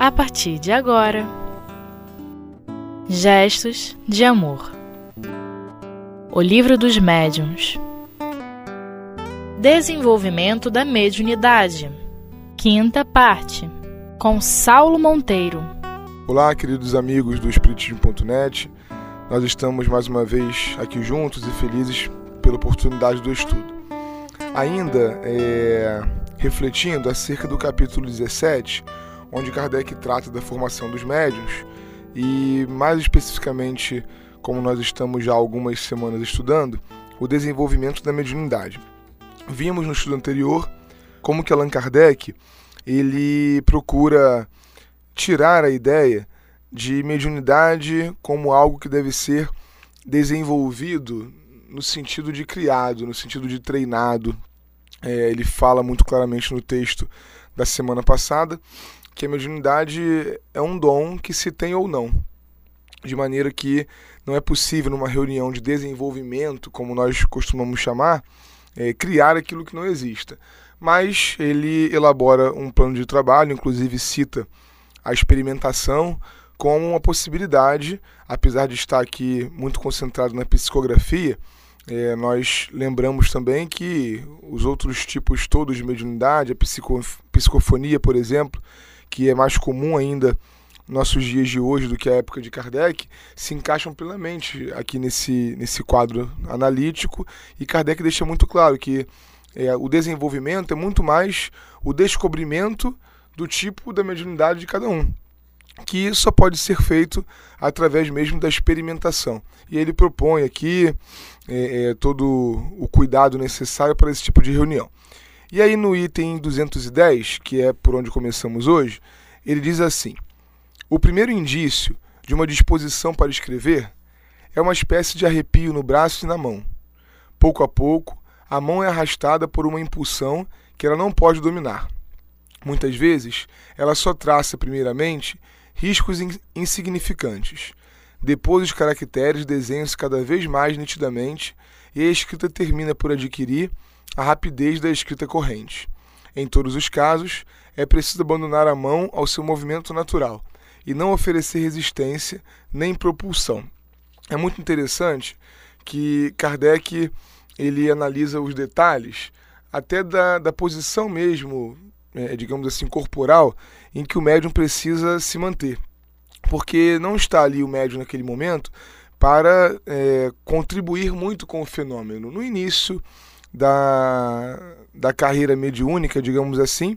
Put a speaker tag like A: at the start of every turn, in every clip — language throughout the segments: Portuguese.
A: a partir de agora. Gestos de Amor O Livro dos Médiuns Desenvolvimento da Mediunidade Quinta parte Com Saulo Monteiro
B: Olá, queridos amigos do Espiritismo.net. Nós estamos mais uma vez aqui juntos e felizes pela oportunidade do estudo. Ainda é, refletindo acerca do capítulo 17, onde Kardec trata da formação dos médiuns e, mais especificamente, como nós estamos já algumas semanas estudando, o desenvolvimento da mediunidade. Vimos no estudo anterior como que Allan Kardec ele procura tirar a ideia de mediunidade como algo que deve ser desenvolvido no sentido de criado, no sentido de treinado. É, ele fala muito claramente no texto da semana passada que a mediunidade é um dom que se tem ou não. De maneira que não é possível, numa reunião de desenvolvimento, como nós costumamos chamar, é, criar aquilo que não exista. Mas ele elabora um plano de trabalho, inclusive cita a experimentação como uma possibilidade, apesar de estar aqui muito concentrado na psicografia, é, nós lembramos também que os outros tipos todos de mediunidade, a psico, psicofonia, por exemplo, que é mais comum ainda nossos dias de hoje do que a época de Kardec, se encaixam plenamente aqui nesse, nesse quadro analítico e Kardec deixa muito claro que é, o desenvolvimento é muito mais o descobrimento do tipo da mediunidade de cada um, que só pode ser feito através mesmo da experimentação. E ele propõe aqui é, é, todo o cuidado necessário para esse tipo de reunião. E aí no item 210, que é por onde começamos hoje, ele diz assim: O primeiro indício de uma disposição para escrever é uma espécie de arrepio no braço e na mão. Pouco a pouco, a mão é arrastada por uma impulsão que ela não pode dominar. Muitas vezes, ela só traça, primeiramente, riscos insignificantes. Depois, os caracteres desenham-se cada vez mais nitidamente e a escrita termina por adquirir a rapidez da escrita corrente. Em todos os casos, é preciso abandonar a mão ao seu movimento natural e não oferecer resistência nem propulsão. É muito interessante que Kardec ele analisa os detalhes até da, da posição mesmo, é, digamos assim, corporal, em que o médium precisa se manter. Porque não está ali o médium naquele momento para é, contribuir muito com o fenômeno. No início da, da carreira mediúnica, digamos assim,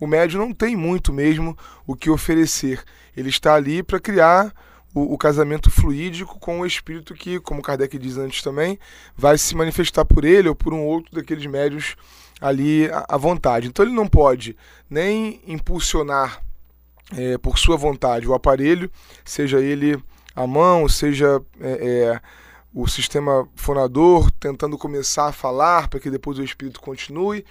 B: o médium não tem muito mesmo o que oferecer. Ele está ali para criar o, o, casamento fluídico com o espírito que, como Kardec diz antes também, vai se manifestar por ele ou por um outro daqueles médios ali à, vontade. Então ele não pode nem impulsionar é, por sua vontade o aparelho, seja ele a mão, seja é, é, o sistema fonador tentando começar a falar para que depois o espírito continue,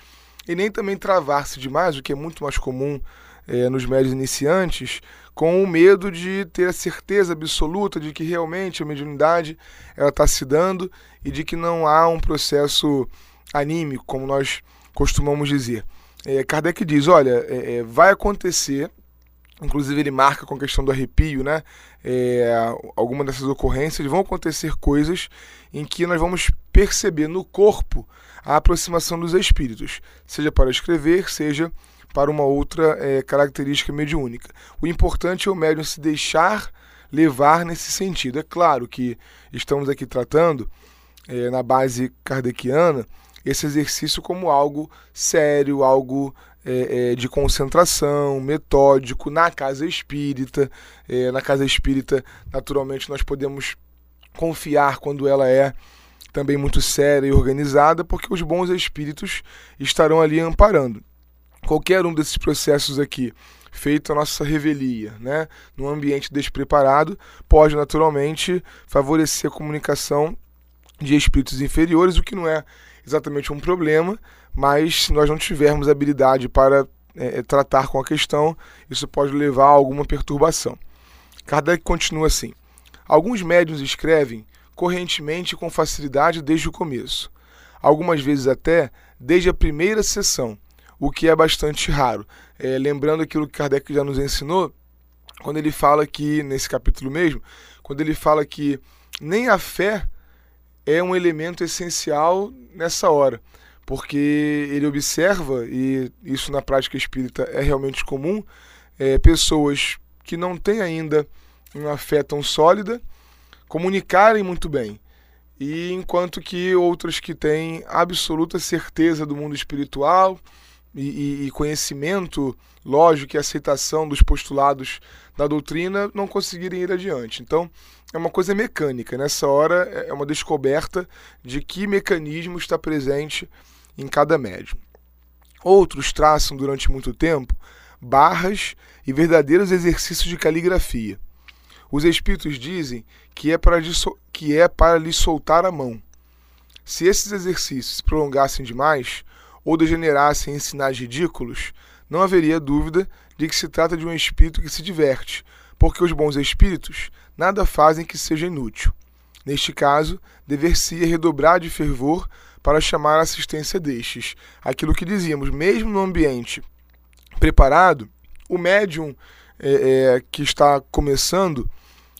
B: e nem também travar-se demais, o que é muito mais comum é, nos médios iniciantes, com o medo de ter a certeza absoluta de que realmente a mediunidade está se dando e de que não há um processo anímico, como nós costumamos dizer. É, Kardec diz: olha, é vai acontecer Inclusive ele marca com a questão do arrepio, né? É, alguma dessas ocorrências vão acontecer coisas em que nós vamos perceber no corpo a aproximação dos espíritos, seja para escrever, seja para uma outra é, característica mediúnica. O importante é o médium se deixar levar nesse sentido. É claro que estamos aqui tratando, é, na base kardeciana, esse exercício como algo sério, algo é, é, de concentração, metódico, na casa espírita. É, na casa espírita, naturalmente, nós podemos confiar quando ela é também muito séria e organizada, porque os bons espíritos estarão ali amparando. Qualquer um desses processos aqui, feito a nossa revelia, né, num ambiente despreparado, pode naturalmente favorecer a comunicação de espíritos inferiores, o que não é exatamente um problema, mas se nós não tivermos habilidade para é, é, tratar com a questão, isso pode levar a alguma perturbação. Kardec continua assim: Alguns médiuns escrevem correntemente e com facilidade desde o começo, algumas vezes até desde a primeira sessão, o que é bastante raro. É, lembrando aquilo que Kardec já nos ensinou, quando ele fala que, nesse capítulo mesmo, quando ele fala que nem a fé é um elemento essencial nessa hora, porque ele observa, e isso na prática espírita é realmente comum, é, pessoas que não têm ainda uma fé tão sólida comunicarem muito bem. E enquanto que outras que têm absoluta certeza do mundo espiritual e, e, conhecimento lógico e aceitação dos postulados da doutrina não conseguirem ir adiante. Então, é uma coisa mecânica. Nessa hora, é, é uma descoberta de que mecanismo está presente em cada médium. Outros traçam durante muito tempo barras e verdadeiros exercícios de caligrafia. Os espíritos dizem que é para, que é para lhe soltar a mão. Se esses exercícios se prolongassem demais ou degenerassem em sinais ridículos, não haveria dúvida de que se trata de um espírito que se diverte, porque os bons espíritos nada fazem que seja inútil. Neste caso, dever-se redobrar de fervor para chamar a assistência destes. Aquilo que dizíamos, mesmo no ambiente preparado, o médium é, é, que está começando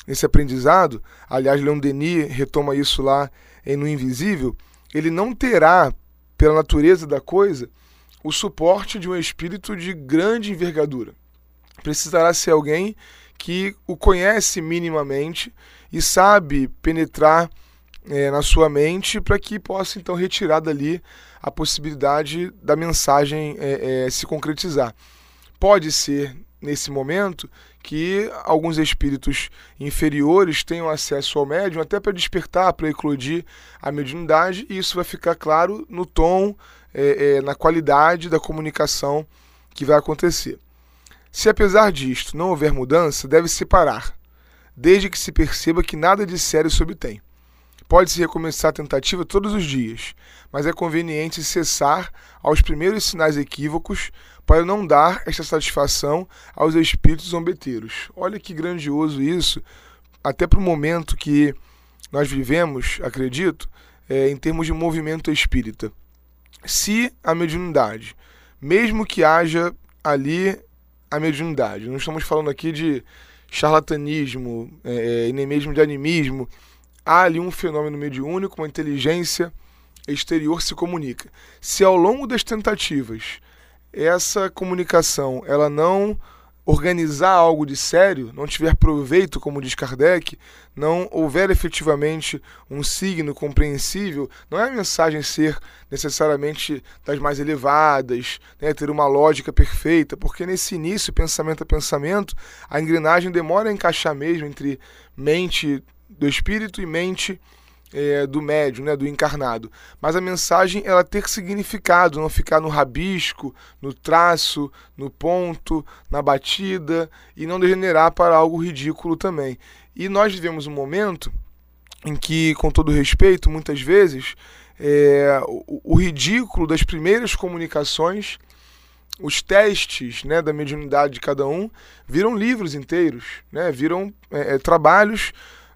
B: esse aprendizado, aliás, Leon Denis retoma isso lá em No Invisível, ele não terá, pela natureza da coisa, o suporte de um espírito de grande envergadura. Precisará ser alguém que o conhece minimamente e sabe penetrar é, na sua mente para que possa então retirar dali a possibilidade da mensagem é, é, se concretizar. Pode ser nesse momento que alguns espíritos inferiores tenham acesso ao médium até para despertar, para eclodir a mediunidade, e isso vai ficar claro no tom, é, é, na qualidade da comunicação que vai acontecer. Se apesar disto não houver mudança, deve-se parar, desde que se perceba que nada de sério se obtém. Pode-se recomeçar a tentativa todos os dias, mas é conveniente cessar aos primeiros sinais equívocos para não dar esta satisfação aos espíritos zombeteiros. Olha que grandioso isso, até para o momento que nós vivemos, acredito, é, em termos de movimento espírita. Se a mediunidade, mesmo que haja ali a mediunidade, não estamos falando aqui de charlatanismo é, é, nem mesmo de animismo, há ali um fenômeno mediúnico, uma inteligência exterior se comunica. Se ao longo das tentativas essa comunicação ela não organizar algo de sério, não tiver proveito, como diz Kardec, não houver efetivamente um signo compreensível, não é a mensagem ser necessariamente das mais elevadas, né, ter uma lógica perfeita, porque nesse início, pensamento a pensamento, a engrenagem demora a encaixar mesmo entre mente do espírito e mente é, do médium, né, do encarnado. Mas a mensagem ela ter significado, não ficar no rabisco, no traço, no ponto, na batida e não degenerar para algo ridículo também. E nós vivemos um momento em que, com todo respeito, muitas vezes é, o, o ridículo das primeiras comunicações os testes né, da mediunidade de cada um viram livros inteiros, né, viram é, é trabalhos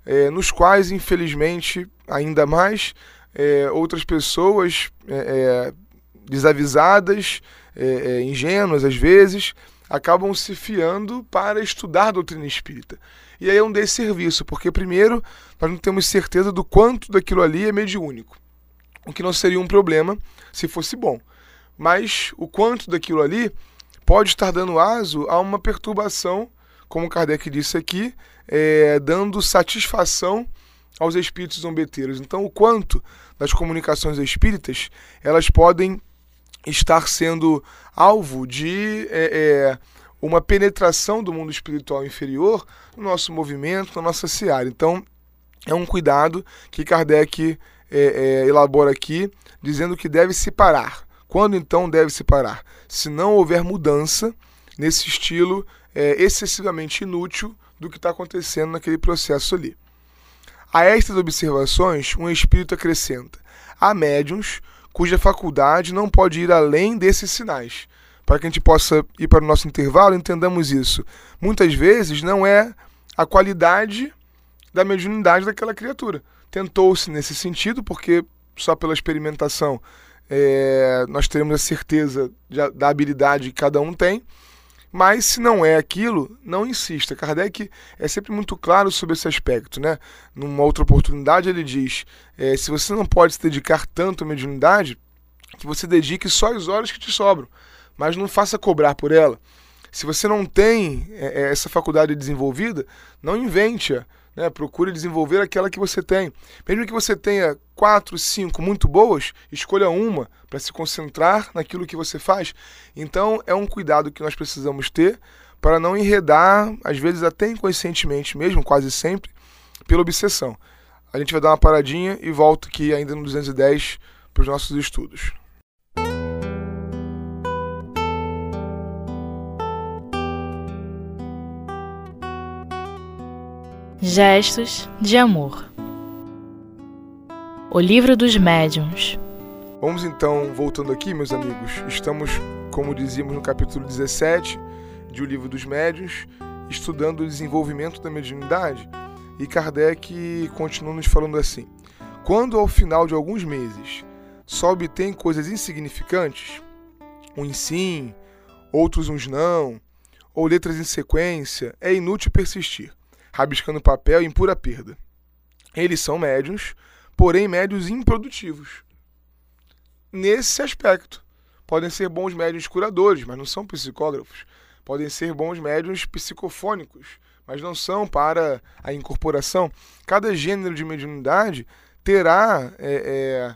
B: é, nos quais, infelizmente, ainda mais, é, outras pessoas é, é desavisadas, é, ingênuas às vezes, acabam se fiando para estudar doutrina espírita. E aí é um desserviço, porque primeiro nós não temos certeza do quanto daquilo ali é mediúnico, o que não seria um problema se fosse bom. Mas o quanto daquilo ali pode estar dando aso a uma perturbação, como Kardec disse aqui, é, dando satisfação aos espíritos zombeteiros. Então, o quanto das comunicações espíritas elas podem estar sendo alvo de é, é, uma penetração do mundo espiritual inferior no nosso movimento, na nossa seara. Então, é um cuidado que Kardec é, é, elabora aqui, dizendo que deve se parar. Quando então deve se parar? Se não houver mudança nesse estilo é, excessivamente inútil do que está acontecendo naquele processo ali. A estas observações, um espírito acrescenta: há médiums cuja faculdade não pode ir além desses sinais. Para que a gente possa ir para o nosso intervalo, entendamos isso. Muitas vezes não é a qualidade da mediunidade daquela criatura. Tentou-se nesse sentido, porque só pela experimentação é, nós teremos a certeza da habilidade que cada um tem, Mas se não é aquilo, não insista. Kardec é sempre muito claro sobre esse aspecto, né? Numa outra oportunidade ele diz: é, se você não pode se dedicar tanto à mediunidade, que você dedique só as horas que te sobram, mas não faça cobrar por ela. Se você não tem é, é essa faculdade desenvolvida, não invente-a. Né? Procure desenvolver aquela que você tem. Mesmo que você tenha quatro, cinco muito boas, escolha uma para se concentrar naquilo que você faz. Então é um cuidado que nós precisamos ter para não enredar, às vezes até inconscientemente mesmo, quase sempre, pela obsessão. A gente vai dar uma paradinha e volta aqui ainda no 210 para os nossos estudos.
A: Gestos de Amor O Livro dos Médiuns
B: Vamos então, voltando aqui, meus amigos. Estamos, como dizíamos no capítulo 17 de O Livro dos Médiuns, estudando o desenvolvimento da mediunidade. E Kardec continua nos falando assim: Quando ao final de alguns meses só obtém coisas insignificantes, uns sim, outros uns não, ou letras em sequência, é inútil persistir rabiscando papel em pura perda. Eles são médios, porém médios improdutivos. Nesse aspecto, podem ser bons médios curadores, mas não são psicógrafos. Podem ser bons médios psicofônicos, mas não são para a incorporação. Cada gênero de mediunidade terá, é, é,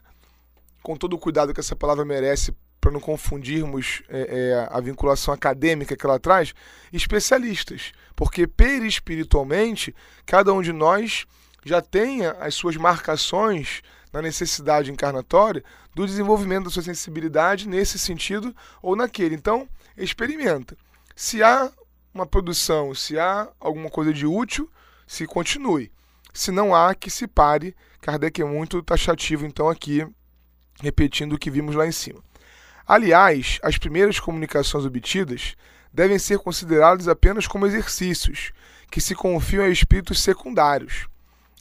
B: com todo o cuidado que essa palavra merece para não confundirmos é, é, a vinculação acadêmica que ela traz, especialistas. Porque perispiritualmente, cada um de nós já tem as suas marcações na necessidade encarnatória do desenvolvimento da sua sensibilidade nesse sentido ou naquele. Então, experimenta. Se há uma produção, se há alguma coisa de útil, se continue. Se não há, que se pare. Kardec é muito taxativo, então, aqui, repetindo o que vimos lá em cima. Aliás, as primeiras comunicações obtidas devem ser consideradas apenas como exercícios, que se confiam a espíritos secundários.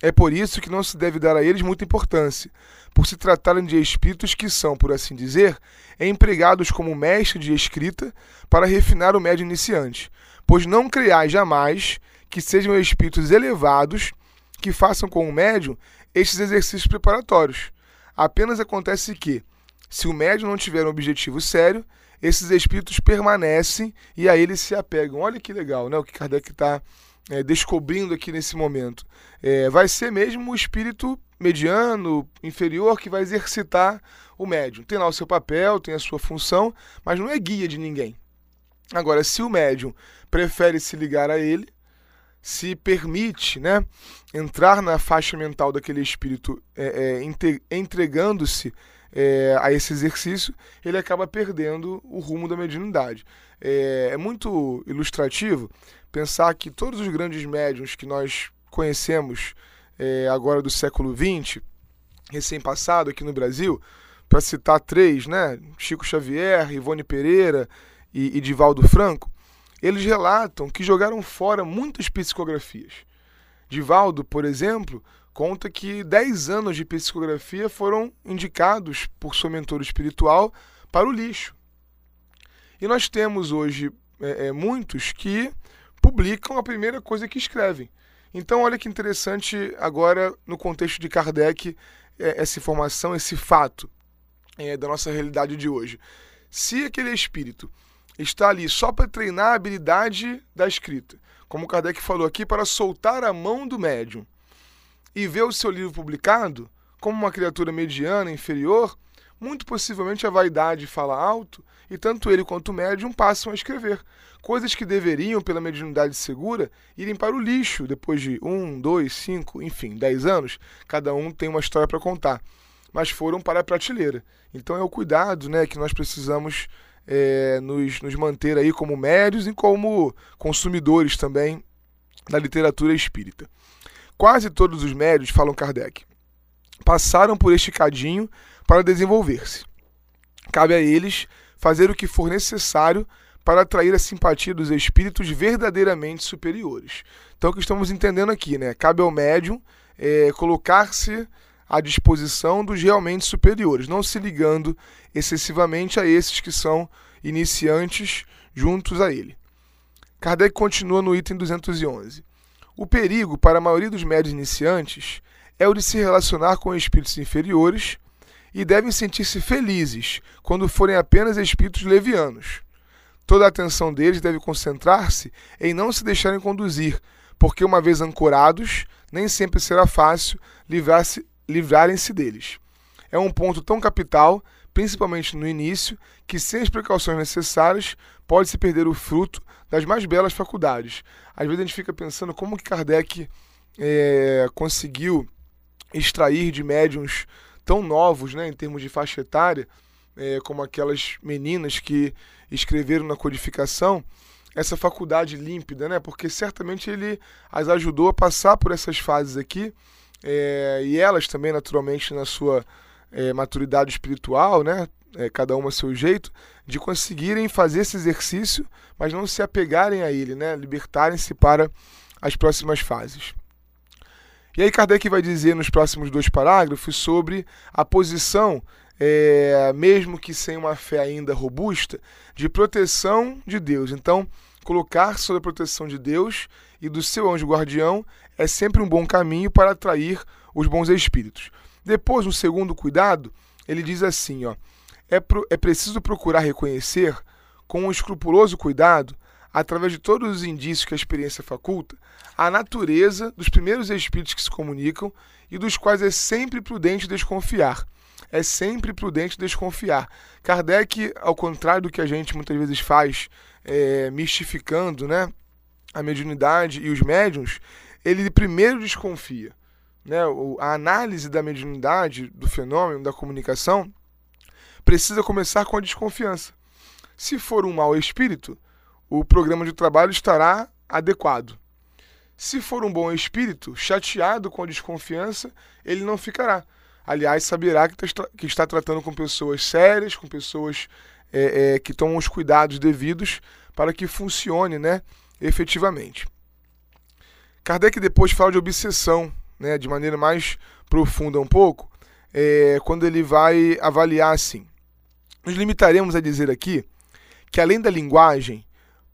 B: É por isso que não se deve dar a eles muita importância, por se tratarem de espíritos que são, por assim dizer, empregados como mestre de escrita para refinar o médio iniciante, pois não creais jamais que sejam espíritos elevados que façam com o médium estes exercícios preparatórios. Apenas acontece que, se o médium não tiver um objetivo sério, esses espíritos permanecem e a eles se apegam. Olha que legal, né? O que Kardec está é, descobrindo aqui nesse momento. É, vai ser mesmo o espírito mediano, inferior, que vai exercitar o médium. Tem lá o seu papel, tem a sua função, mas não é guia de ninguém. Agora, se o médium prefere se ligar a ele, se permite né, entrar na faixa mental daquele espírito, é, é, entregando-se é, a esse exercício, ele acaba perdendo o rumo da mediunidade. É, é muito ilustrativo pensar que todos os grandes médiums que nós conhecemos é, agora do século XX, recém-passado aqui no Brasil, para citar três, né? Chico Xavier, Ivone Pereira e, e Divaldo Franco, eles relatam que jogaram fora muitas psicografias. Divaldo, por exemplo, conta que 10 anos de psicografia foram indicados por seu mentor espiritual para o lixo. E nós temos hoje é, é, muitos que publicam a primeira coisa que escrevem. Então, olha que interessante agora, no contexto de Kardec, é, essa informação, esse fato é, da nossa realidade de hoje. Se aquele espírito está ali só para treinar a habilidade da escrita, como Kardec falou aqui, para soltar a mão do médium, e vê o seu livro publicado como uma criatura mediana, inferior, muito possivelmente a vaidade fala alto e tanto ele quanto o médium passam a escrever. Coisas que deveriam, pela mediunidade segura, irem para o lixo depois de um, dois, cinco, enfim, dez anos. Cada um tem uma história para contar. Mas foram para a prateleira. Então é o cuidado né, que nós precisamos é, nos, nos manter aí como médios e como consumidores também da literatura espírita. Quase todos os médios, falam Kardec, passaram por este cadinho para desenvolver-se. Cabe a eles fazer o que for necessário para atrair a simpatia dos espíritos verdadeiramente superiores. Então, o que estamos entendendo aqui, né? Cabe ao médium é, colocar-se à disposição dos realmente superiores, não se ligando excessivamente a esses que são iniciantes juntos a ele. Kardec continua no item 211. O perigo para a maioria dos médios iniciantes é o de se relacionar com espíritos inferiores e devem sentir-se felizes quando forem apenas espíritos levianos. Toda a atenção deles deve concentrar-se em não se deixarem conduzir, porque uma vez ancorados, nem sempre será fácil livrarem-se deles. É um ponto tão capital, principalmente no início, que sem as precauções necessárias pode-se perder o fruto das mais belas faculdades. Às vezes a gente fica pensando como que Kardec é, conseguiu extrair de médiums tão novos, né, em termos de faixa etária, é, como aquelas meninas que escreveram na codificação, essa faculdade límpida, né? Porque certamente ele as ajudou a passar por essas fases aqui, é, e elas também, naturalmente, na sua é, maturidade espiritual, né? É, cada uma a seu jeito, de conseguirem fazer esse exercício, mas não se apegarem a ele, né? Libertarem-se para as próximas fases. E aí Kardec vai dizer nos próximos dois parágrafos sobre a posição, é, mesmo que sem uma fé ainda robusta, de proteção de Deus. Então, colocar sob a proteção de Deus e do seu anjo guardião é sempre um bom caminho para atrair os bons espíritos. Depois, um segundo cuidado, ele diz assim, ó, é, pro, é preciso procurar reconhecer com um escrupuloso cuidado através de todos os indícios que a experiência faculta, a natureza dos primeiros espíritos que se comunicam e dos quais é sempre prudente desconfiar. É sempre prudente desconfiar. Kardec, ao contrário do que a gente muitas vezes faz, é, mistificando né, a mediunidade e os médiums, ele primeiro desconfia. Né? A análise da mediunidade, do fenômeno, da comunicação, precisa começar com a desconfiança. Se for um mau espírito, o programa de trabalho estará adequado. Se for um bom espírito, chateado com a desconfiança, ele não ficará. Aliás, saberá que, tá, que está tratando com pessoas sérias, com pessoas é, é, que tomam os cuidados devidos para que funcione né, efetivamente. Kardec depois fala de obsessão, né, de maneira mais profunda um pouco, é, quando ele vai avaliar assim. Nos limitaremos a dizer aqui que, além da linguagem,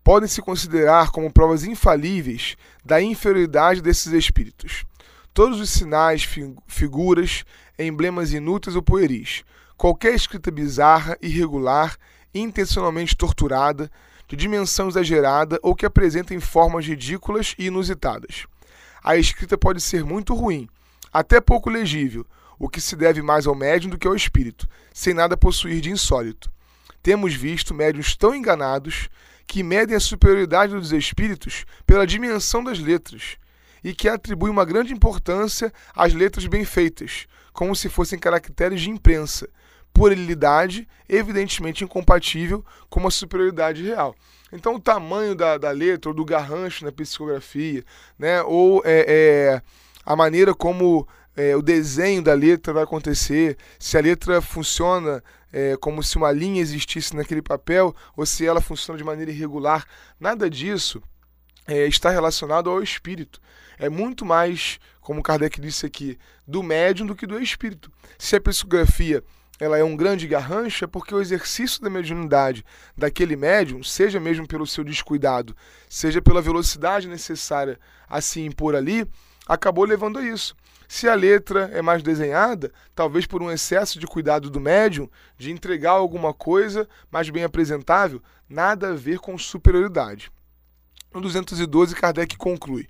B: podem se considerar como provas infalíveis da inferioridade desses espíritos. Todos os sinais, figuras, emblemas inúteis ou pueris, qualquer escrita bizarra, irregular, intencionalmente torturada, de dimensão exagerada ou que apresentem formas ridículas e inusitadas. A escrita pode ser muito ruim, até pouco legível, o que se deve mais ao médium do que ao espírito, sem nada possuir de insólito. Temos visto médiuns tão enganados que medem a superioridade dos espíritos pela dimensão das letras e que atribuem uma grande importância às letras bem feitas, como se fossem caracteres de imprensa, puerilidade evidentemente incompatível com a superioridade real. Então, o tamanho da, da letra ou do garrancho na psicografia, né, ou é, é a maneira como é, o desenho da letra vai acontecer, se a letra funciona é, como se uma linha existisse naquele papel ou se ela funciona de maneira irregular. Nada disso é, está relacionado ao espírito. É muito mais, como Kardec disse aqui, do médium do que do espírito. Se a psicografia ela é um grande garrancho, é porque o exercício da mediunidade daquele médium, seja mesmo pelo seu descuidado, seja pela velocidade necessária a se impor ali, acabou levando a isso. Se a letra é mais desenhada, talvez por um excesso de cuidado do médium, de entregar alguma coisa mais bem apresentável, nada a ver com superioridade. No 212, Kardec conclui: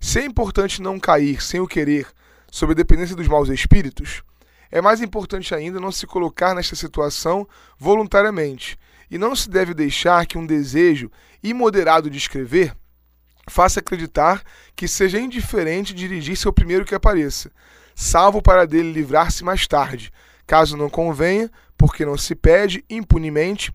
B: Se é importante não cair sem o querer sob a dependência dos maus espíritos, é mais importante ainda não se colocar nesta situação voluntariamente, e não se deve deixar que um desejo imoderado de escrever faça acreditar que seja indiferente dirigir-se ao primeiro que apareça, salvo para dele livrar-se mais tarde, caso não convenha, porque não se pede impunemente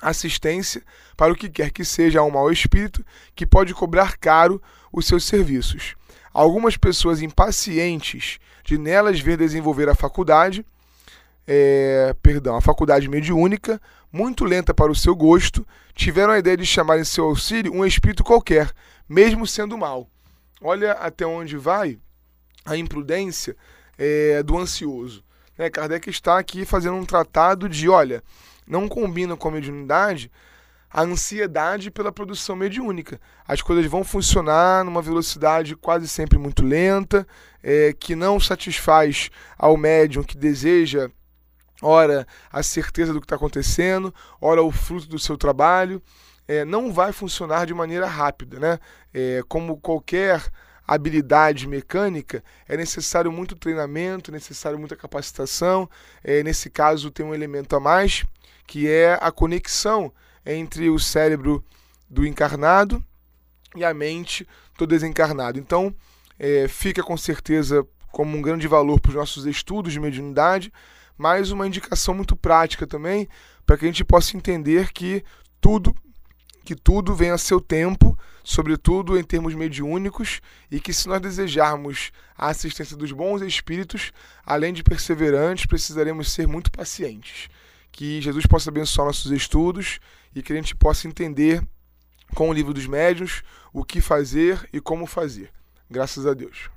B: assistência para o que quer que seja a um mau espírito que pode cobrar caro os seus serviços. Algumas pessoas impacientes de nelas ver desenvolver a faculdade, é, perdão, a faculdade mediúnica, muito lenta para o seu gosto, tiveram a ideia de chamar em seu auxílio um espírito qualquer, mesmo sendo mal. Olha até onde vai a imprudência é, do ansioso. Né? Kardec está aqui fazendo um tratado de, olha, não combina com a mediunidade a ansiedade pela produção mediúnica. As coisas vão funcionar numa velocidade quase sempre muito lenta, é, que não satisfaz ao médium que deseja, ora, a certeza do que está acontecendo, ora, o fruto do seu trabalho. É, não vai funcionar de maneira rápida, né? É, como qualquer habilidade mecânica, é necessário muito treinamento, necessário muita capacitação. É, nesse caso, tem um elemento a mais, que é a conexão entre o cérebro do encarnado e a mente do desencarnado. Então, é, fica com certeza como um grande valor para os nossos estudos de mediunidade, mas uma indicação muito prática também, para que a gente possa entender que tudo que tudo vem a seu tempo, sobretudo em termos mediúnicos, e que se nós desejarmos a assistência dos bons espíritos, além de perseverantes, precisaremos ser muito pacientes. Que Jesus possa abençoar nossos estudos e que a gente possa entender com o livro dos médiuns o que fazer e como fazer. Graças a Deus.